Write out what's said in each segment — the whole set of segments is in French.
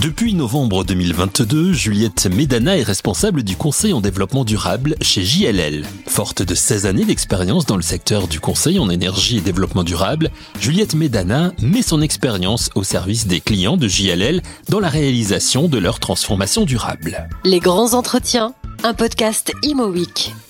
Depuis novembre 2022, Juliette Médana est responsable du conseil en développement durable chez JLL. Forte de 16 années d'expérience dans le secteur du conseil en énergie et développement durable, Juliette Médana met son expérience au service des clients de JLL dans la réalisation de leur transformation durable. Les grands entretiens un podcast Imo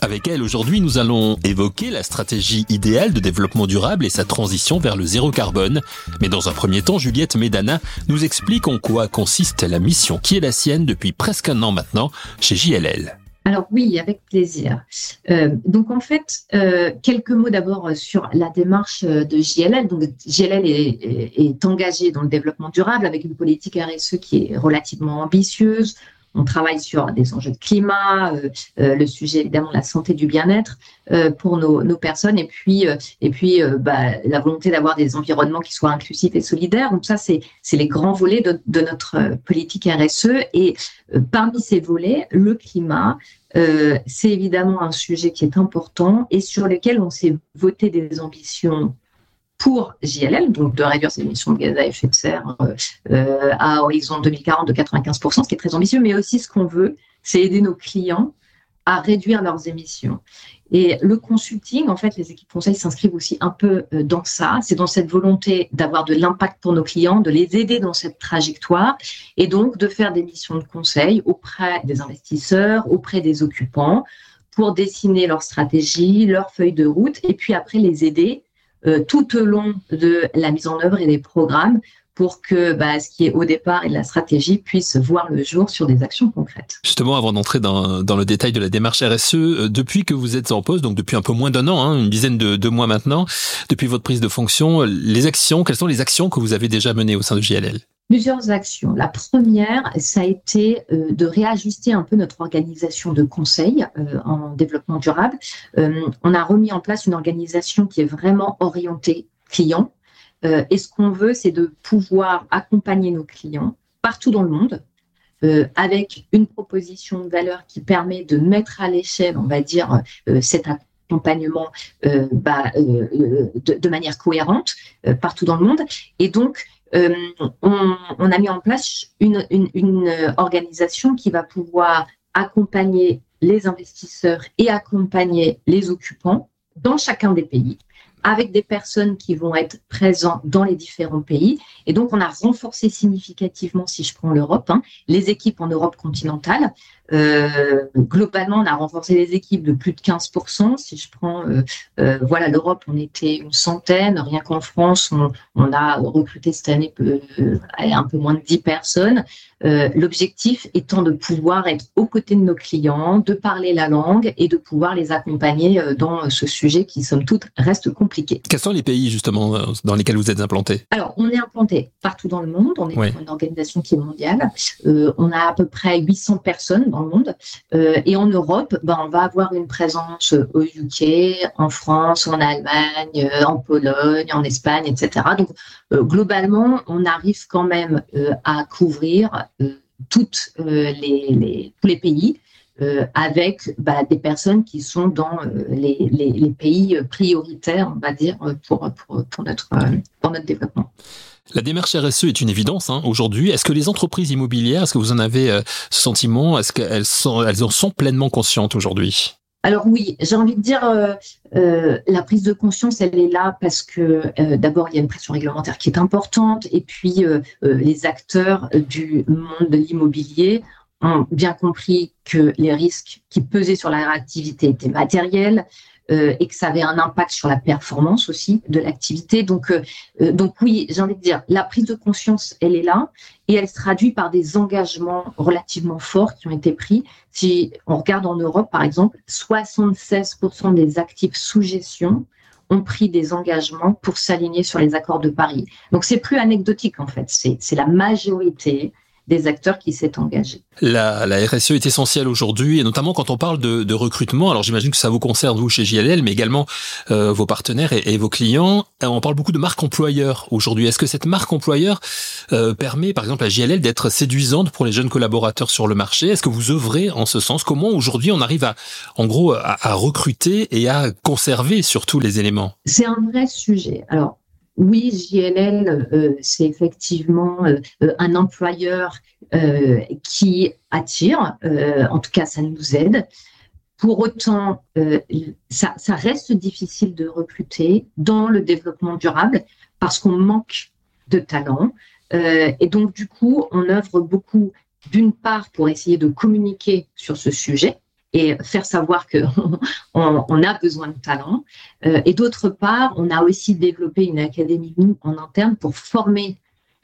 Avec elle, aujourd'hui, nous allons évoquer la stratégie idéale de développement durable et sa transition vers le zéro carbone. Mais dans un premier temps, Juliette Médana nous explique en quoi consiste la mission qui est la sienne depuis presque un an maintenant chez JLL. Alors oui, avec plaisir. Euh, donc en fait, euh, quelques mots d'abord sur la démarche de JLL. Donc JLL est, est, engagé dans le développement durable avec une politique RSE qui est relativement ambitieuse. On travaille sur des enjeux de climat, euh, euh, le sujet évidemment de la santé du bien-être euh, pour nos, personnes, et puis bah, la volonté d'avoir des environnements qui soient inclusifs et solidaires. Donc ça, c'est les grands volets de, notre politique RSE. Et parmi ces volets, le climat, c'est évidemment un sujet qui est important et sur lequel on s'est voté des ambitions pour JLL, donc de réduire ses émissions de gaz à effet de serre euh, euh à horizon 2040 de 95%, ce qui est très ambitieux, mais aussi ce qu'on veut, c'est aider nos clients à réduire leurs émissions. Et le consulting, en fait, les équipes conseils s'inscrivent aussi un peu euh, dans ça. C'est dans cette volonté d'avoir de l'impact pour nos clients, de les aider dans cette trajectoire et donc de faire des missions de conseil auprès des investisseurs, auprès des occupants pour dessiner leur stratégie, leur feuille de route et puis après les aider euh, tout au long de la mise en œuvre et des programmes pour que bah, ce qui est au départ et de la stratégie puisse voir le jour sur des actions concrètes. Justement, avant d'entrer dans, le détail de la démarche RSE, euh, depuis que vous êtes en poste, donc depuis un peu moins d'un an, hein, une dizaine de, de, mois maintenant, depuis votre prise de fonction, les actions, quelles sont les actions que vous avez déjà menées au sein de JLL plusieurs actions. La première, ça a été euh, de réajuster un peu notre organisation de conseil euh, en développement durable. Euh, on a remis en place une organisation qui est vraiment orientée client. et ce qu'on veut, c'est de pouvoir accompagner nos clients partout dans le monde. avec une proposition de valeur qui permet de mettre à l'échelle, on va dire, cet accompagnement bah, de, de, manière cohérente partout dans le monde. Et donc, euh, on, a mis en place une, organisation qui va pouvoir accompagner les investisseurs et accompagner les occupants dans chacun des pays avec des personnes qui vont être présentes dans les différents pays. Et donc, on a renforcé significativement, si je prends l'Europe, hein, les équipes en Europe continentale euh, globalement, on a renforcé les équipes de plus de 15%. Si je prends, euh, euh, voilà, l'Europe, on était une centaine. Rien qu'en France, on, on, a recruté cette année un peu moins de 10 personnes. L'objectif étant de pouvoir être aux côtés de nos clients, de parler la langue et de pouvoir les accompagner dans ce sujet qui, somme toute, reste compliqué. Quels sont les pays, justement, dans lesquels vous êtes implanté Alors, on est implanté partout dans le monde. On est une organisation qui est mondiale. on a à peu près 800 personnes monde. Euh, et en Europe, ben, on va avoir une présence au UK, en France, en Allemagne, euh, en Pologne, en Espagne, etc. Donc, euh, globalement, on arrive quand même à couvrir tous les pays. avec bah, des personnes qui sont dans les, pays prioritaires, on va dire, pour notre développement. La démarche RSE est une évidence hein, aujourd'hui. Est-ce que les entreprises immobilières, est-ce que vous en avez euh, ce sentiment? Est-ce qu'elles en sont pleinement conscientes aujourd'hui? Alors oui, j'ai envie de dire, euh, euh, la prise de conscience, elle est là parce que d'abord, il y a une pression réglementaire qui est importante, et puis les acteurs du monde de l'immobilier ont bien compris que les risques qui pesaient sur la réactivité étaient matériels, euh, et que ça avait un impact sur la performance aussi de l'activité. Donc, euh, euh, donc oui, j'ai envie de dire, la prise de conscience, elle est là et elle se traduit par des engagements relativement forts qui ont été pris. Si on regarde en Europe, par exemple, 76% des actifs sous gestion ont pris des engagements pour s'aligner sur les accords de Paris. Donc c'est plus anecdotique en fait, c'est la majorité des acteurs qui s'est engagé. La, la, RSE est essentielle aujourd'hui, et notamment quand on parle de, de recrutement. Alors j'imagine que ça vous concerne, vous, chez JLL, mais également euh, vos partenaires et, et, vos clients. Euh, on parle beaucoup de marque employeur aujourd'hui. Est-ce que cette marque employeur euh, permet, par exemple, à JLL d'être séduisante pour les jeunes collaborateurs sur le marché? Est-ce que vous œuvrez en ce sens? Comment aujourd'hui on arrive à, en gros, à, à recruter et à conserver surtout les éléments? C'est un vrai sujet. Alors, oui, JLL, c'est effectivement un employeur qui attire, en tout cas ça nous aide. Pour autant, ça, ça, reste difficile de recruter dans le développement durable parce qu'on manque de talents. et donc, du coup, on œuvre beaucoup, d'une part, pour essayer de communiquer sur ce sujet, et faire savoir qu'on on, a besoin de talent. Euh, et d'autre part, on a aussi développé une académie en interne pour former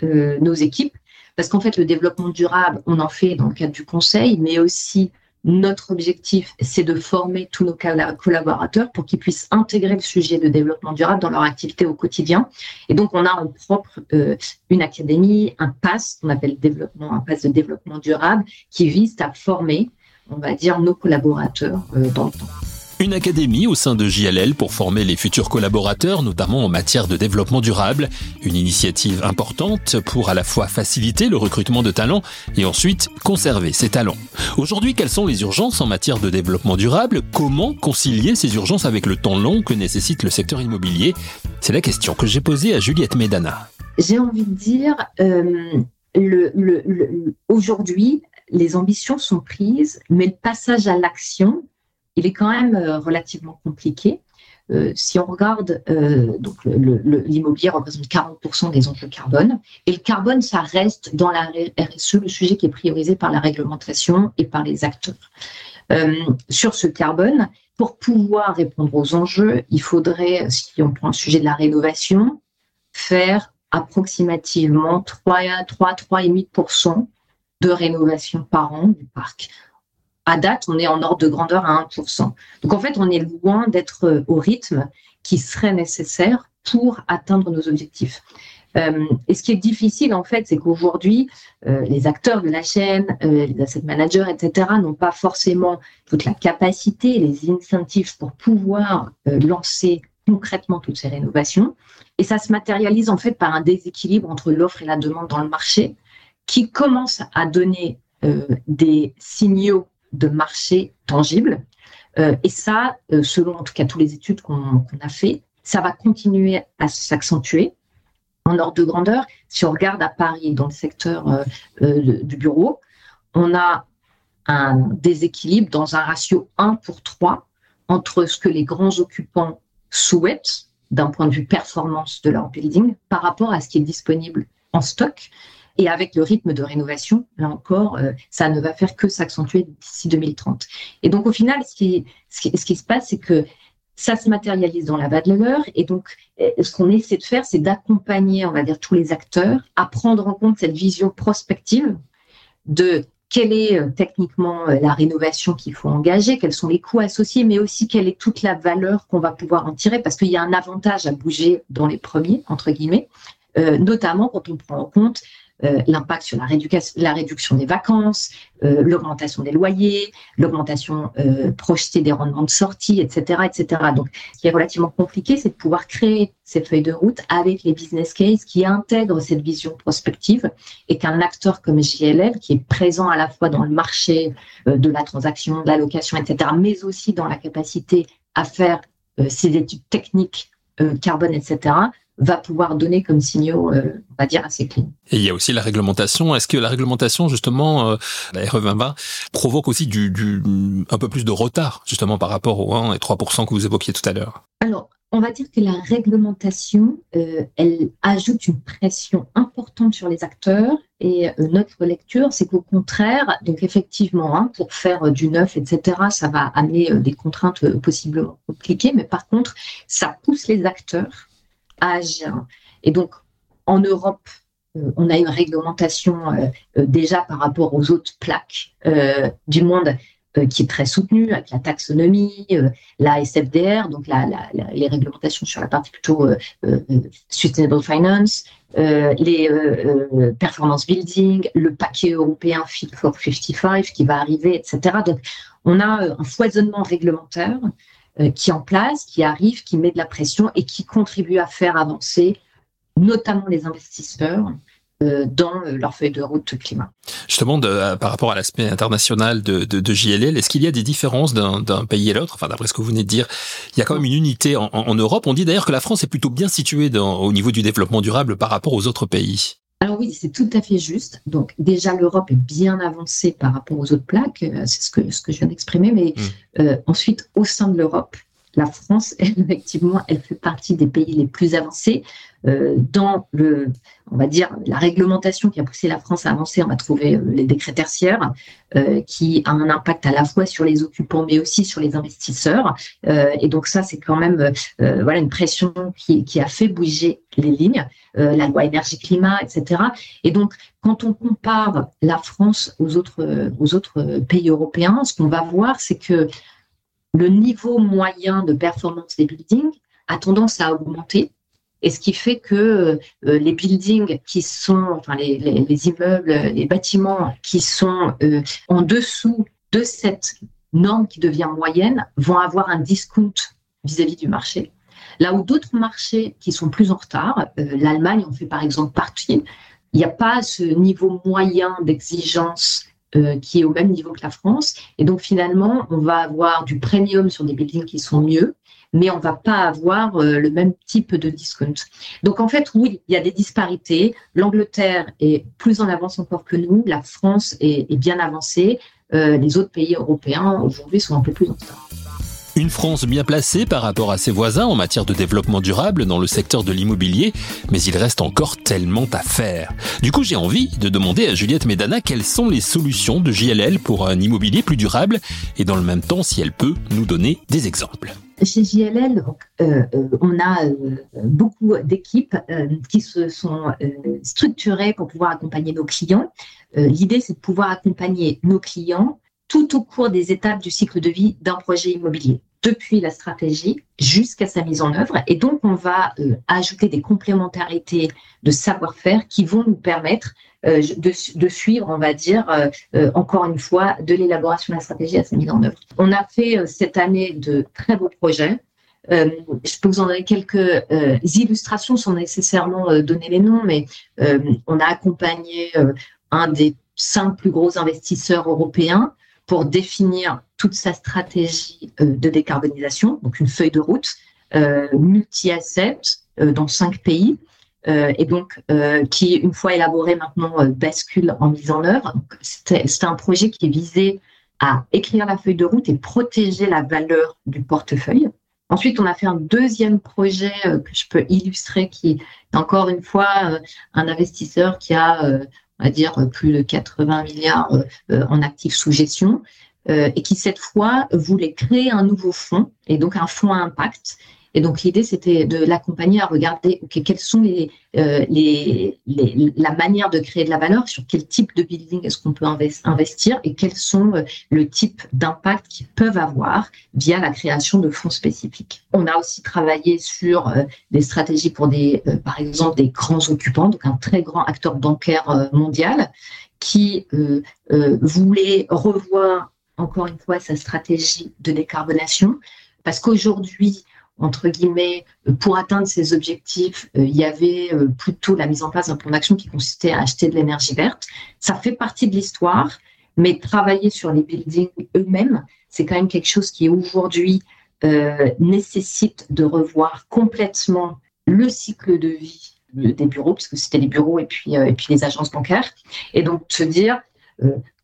euh, nos équipes, parce qu'en fait, le développement durable, on en fait dans le cadre du conseil, mais aussi notre objectif, c'est de former tous nos collaborateurs pour qu'ils puissent intégrer le sujet de développement durable dans leur activité au quotidien. Et donc, on a en propre euh, une académie, un pass qu'on appelle développement, un pass de développement durable, qui vise à former on va dire, nos collaborateurs euh, dans le temps. Une académie au sein de JLL pour former les futurs collaborateurs, notamment en matière de développement durable. Une initiative importante pour à la fois faciliter le recrutement de talents et ensuite conserver ces talents. Aujourd'hui, quelles sont les urgences en matière de développement durable? Comment concilier ces urgences avec le temps long que nécessite le secteur immobilier? C'est la question que j'ai posée à Juliette Medana. J'ai envie de dire, euh, le, aujourd'hui, les ambitions sont prises, mais le passage à l'action, il est quand même euh, relativement compliqué. Euh, si on regarde, euh, donc l'immobilier représente 40% des emplois carbone, et le carbone, ça reste dans la RSE le sujet qui est priorisé par la réglementation et par les acteurs. sur ce carbone, pour pouvoir répondre aux enjeux, il faudrait, si on prend le sujet de la rénovation, faire approximativement 3, 3 3,5% de rénovation par an du parc. À date, on est en ordre de grandeur à 1%. Donc en fait, on est loin d'être euh, au rythme qui serait nécessaire pour atteindre nos objectifs. Euh, et ce qui est difficile, en fait, c'est qu'aujourd'hui, euh, les acteurs de la chaîne, les asset managers, etc., n'ont pas forcément toute la capacité, les incentives pour pouvoir lancer concrètement toutes ces rénovations. Et ça se matérialise, en fait, par un déséquilibre entre l'offre et la demande dans le marché qui commence à donner euh, des signaux de marché tangibles. Euh, et ça, euh, selon en tout cas toutes les études qu'on a fait, ça va continuer à s'accentuer en ordre de grandeur. Si on regarde à Paris, dans le secteur du bureau, on a un déséquilibre dans un ratio 1 pour 3 entre ce que les grands occupants souhaitent d'un point de vue performance de leur building par rapport à ce qui est disponible en stock. Et avec le rythme de rénovation, là encore, euh, ça ne va faire que s'accentuer d'ici 2030. Et donc, au final, ce qui, se passe, c'est que ça se matérialise dans la valeur. Et donc, euh, ce qu'on essaie de faire, c'est d'accompagner, on va dire, tous les acteurs à prendre en compte cette vision prospective de quelle est euh, techniquement la rénovation qu'il faut engager, quels sont les coûts associés, mais aussi quelle est toute la valeur qu'on va pouvoir en tirer, parce qu'il y a un avantage à bouger dans les premiers, entre guillemets, notamment quand on prend en compte euh, l'impact sur la, la, réduction des vacances, euh, l'augmentation des loyers, l'augmentation euh, projetée des rendements de sortie, etc., etc. Donc, ce qui est relativement compliqué, c'est de pouvoir créer ces feuilles de route avec les business cases qui intègrent cette vision prospective et qu'un acteur comme JLL, qui est présent à la fois dans le marché de la transaction, de la location, etc., mais aussi dans la capacité à faire ces études techniques carbone, etc., va pouvoir donner comme signaux, euh, on va dire, assez clean. Et il y a aussi la réglementation. Est-ce que la réglementation, justement, euh, la RE2020, provoque aussi du, du, un peu plus de retard, justement, par rapport aux 1 et 3 que vous évoquiez tout à l'heure? Alors, on va dire que la réglementation, euh, elle ajoute une pression importante sur les acteurs. Et notre lecture, c'est qu'au contraire, donc effectivement, hein, pour faire du neuf, etc., ça va amener des contraintes possiblement compliquées. Mais par contre, ça pousse les acteurs et donc, en Europe, euh, on a une réglementation euh, euh, déjà par rapport aux autres plaques du monde qui est très soutenue avec la taxonomie, la SFDR, donc les réglementations sur la partie plutôt sustainable finance, les performance building, le paquet européen Fit for 55 qui va arriver, etc. Donc, on a un foisonnement réglementaire euh, qui en place, qui arrive, qui met de la pression et qui contribue à faire avancer notamment les investisseurs dans leur feuille de route climat. Justement, de, par rapport à l'aspect international de, de, de, JLL, est-ce qu'il y a des différences d'un pays à l'autre? Enfin, d'après ce que vous venez de dire, il y a quand même une unité en, en Europe. On dit d'ailleurs que la France est plutôt bien située dans, au niveau du développement durable par rapport aux autres pays. Alors oui, c'est tout à fait juste. Donc déjà, l'Europe est bien avancée par rapport aux autres plaques, c'est ce que, ce que je viens d'exprimer, mais mmh. euh, ensuite, au sein de l'Europe, la France, effectivement, elle fait partie des pays les plus avancés. Euh, dans le, on va dire, la réglementation qui a poussé la France à avancer, on va trouver euh, les décrets tertiaires, euh, qui a un impact à la fois sur les occupants, mais aussi sur les investisseurs. Et donc ça, c'est quand même voilà une pression qui, a fait bouger les lignes, la loi énergie-climat, etc. Et donc, quand on compare la France aux autres pays européens, ce qu'on va voir, c'est que le niveau moyen de performance des buildings a tendance à augmenter. Et ce qui fait que euh, les buildings qui sont, enfin les, immeubles, les bâtiments qui sont euh, en dessous de cette norme qui devient moyenne vont avoir un discount vis-à-vis du marché. Là où d'autres marchés qui sont plus en retard, euh, l'Allemagne en fait par exemple partie, il n'y a pas ce niveau moyen d'exigence euh, qui est au même niveau que la France. Et donc finalement, on va avoir du premium sur des buildings qui sont mieux, mais on va pas avoir euh, le même type de discount. Donc en fait, oui, il y a des disparités. L'Angleterre est plus en avance encore que nous, la France est, bien avancée. Euh, les autres pays européens aujourd'hui sont un peu plus en retard. Une France bien placée par rapport à ses voisins en matière de développement durable dans le secteur de l'immobilier, mais il reste encore tellement à faire. Du coup, j'ai envie de demander à Juliette Medana quelles sont les solutions de JLL pour un immobilier plus durable et dans le même temps si elle peut nous donner des exemples. Chez JLL, euh, euh, on a euh, beaucoup d'équipes qui se sont structurées pour pouvoir accompagner nos clients. L'idée, c'est de pouvoir accompagner nos clients tout au cours des étapes du cycle de vie d'un projet immobilier, depuis la stratégie jusqu'à sa mise en œuvre. Et donc, on va euh, ajouter des complémentarités de savoir-faire qui vont nous permettre euh, de, suivre, on va dire, euh, encore une fois, de l'élaboration de la stratégie à sa mise en œuvre. On a fait cette année de très beaux projets. je peux vous en donner quelques illustrations sans nécessairement donner les noms, mais on a accompagné un des cinq plus gros investisseurs européens pour définir toute sa stratégie euh, de décarbonisation, donc une feuille de route euh, multi-asset euh, dans cinq pays. et donc qui, une fois élaboré maintenant, bascule en mise en œuvre. C'est un projet qui est visé à écrire la feuille de route et protéger la valeur du portefeuille. Ensuite, on a fait un deuxième projet que je peux illustrer, qui est encore une fois un investisseur qui a on va dire plus de 80 milliards euh, en actifs sous gestion, euh, et qui cette fois voulait créer un nouveau fonds, et donc un fonds à impact, et donc l'idée, c'était de l'accompagner à regarder okay, quelles sont les, euh, la manière de créer de la valeur, sur quel type de building est-ce qu'on peut investir et quels sont euh, le type d'impact qu'ils peuvent avoir via la création de fonds spécifiques. On a aussi travaillé sur euh, des stratégies pour des, euh, par exemple, des grands occupants, donc un très grand acteur bancaire mondial qui voulait revoir encore une fois sa stratégie de décarbonation parce qu'aujourd'hui, entre guillemets, euh, pour atteindre ces objectifs, euh, il y avait euh, plutôt la mise en place d'un plan d'action qui consistait à acheter de l'énergie verte. Ça fait partie de l'histoire, mais travailler sur les buildings eux-mêmes, c'est quand même quelque chose qui aujourd'hui nécessite de revoir complètement le cycle de vie des bureaux, puisque c'était les bureaux et puis, et puis les agences bancaires. Et donc, se dire,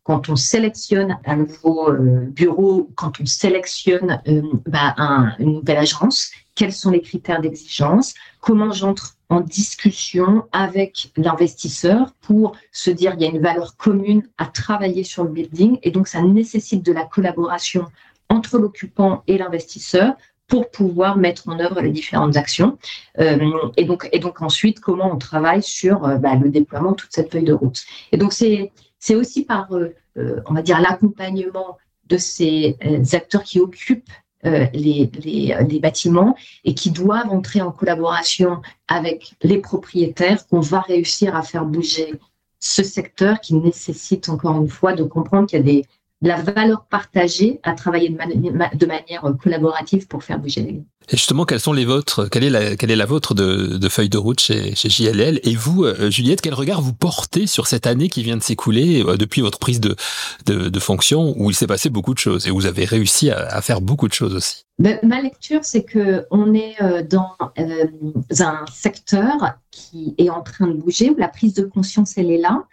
quand on sélectionne un nouveau euh, bureau, quand on sélectionne euh, bah, une nouvelle agence, quels sont les critères d'exigence, comment j'entre en discussion avec l'investisseur pour se dire il y a une valeur commune à travailler sur le building et donc ça nécessite de la collaboration entre l'occupant et l'investisseur pour pouvoir mettre en œuvre les différentes actions. Euh, et, donc, ensuite, comment on travaille sur bah, le déploiement de toute cette feuille de route. Et donc c'est c'est aussi par, euh, euh, on va dire, l'accompagnement de ces euh, acteurs qui occupent les, les, bâtiments et qui doivent entrer en collaboration avec les propriétaires qu'on va réussir à faire bouger ce secteur qui nécessite encore une fois de comprendre qu'il y a des la valeur partagée à travailler de, manière collaborative pour faire bouger les lignes. Et justement, quelles sont les vôtres Quelle est la, quelle est la vôtre de, de feuille de route chez, chez JLL Et vous, euh, Juliette, quel regard vous portez sur cette année qui vient de s'écouler euh, depuis votre prise de, de, de fonction où il s'est passé beaucoup de choses et où vous avez réussi à, à faire beaucoup de choses aussi? Ben, Ma lecture, c'est que on est euh, dans un secteur qui est en train de bouger, où la prise de conscience, elle est là.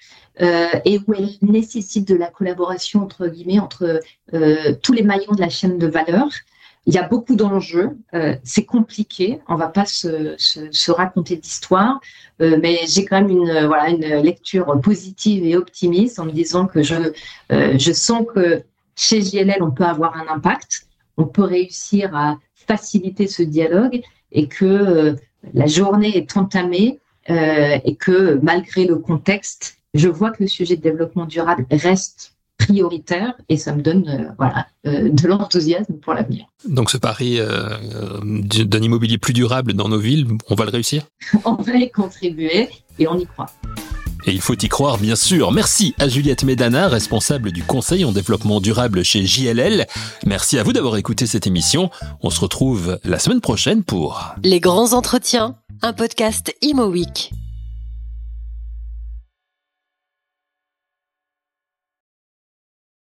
Euh, et où elle nécessite de la collaboration entre guillemets entre euh, tous les maillons de la chaîne de valeur. Il y a beaucoup d'enjeux, euh, c'est compliqué, on va pas se, raconter d'histoire, mais j'ai quand même une voilà une lecture positive et optimiste en me disant que je je sens que chez JLL on peut avoir un impact, on peut réussir à faciliter ce dialogue et que la journée est entamée et que malgré le contexte, je vois que le sujet de développement durable reste prioritaire et ça me donne euh, voilà euh, de l'enthousiasme pour l'avenir. Donc ce pari euh, d'un immobilier plus durable dans nos villes, on va le réussir? On va y contribuer et on y croit. Et il faut y croire, bien sûr. Merci à Juliette Médana, responsable du conseil en développement durable chez JLL. Merci à vous d'avoir écouté cette émission. On se retrouve la semaine prochaine pour Les grands entretiens, un podcast Imo Week.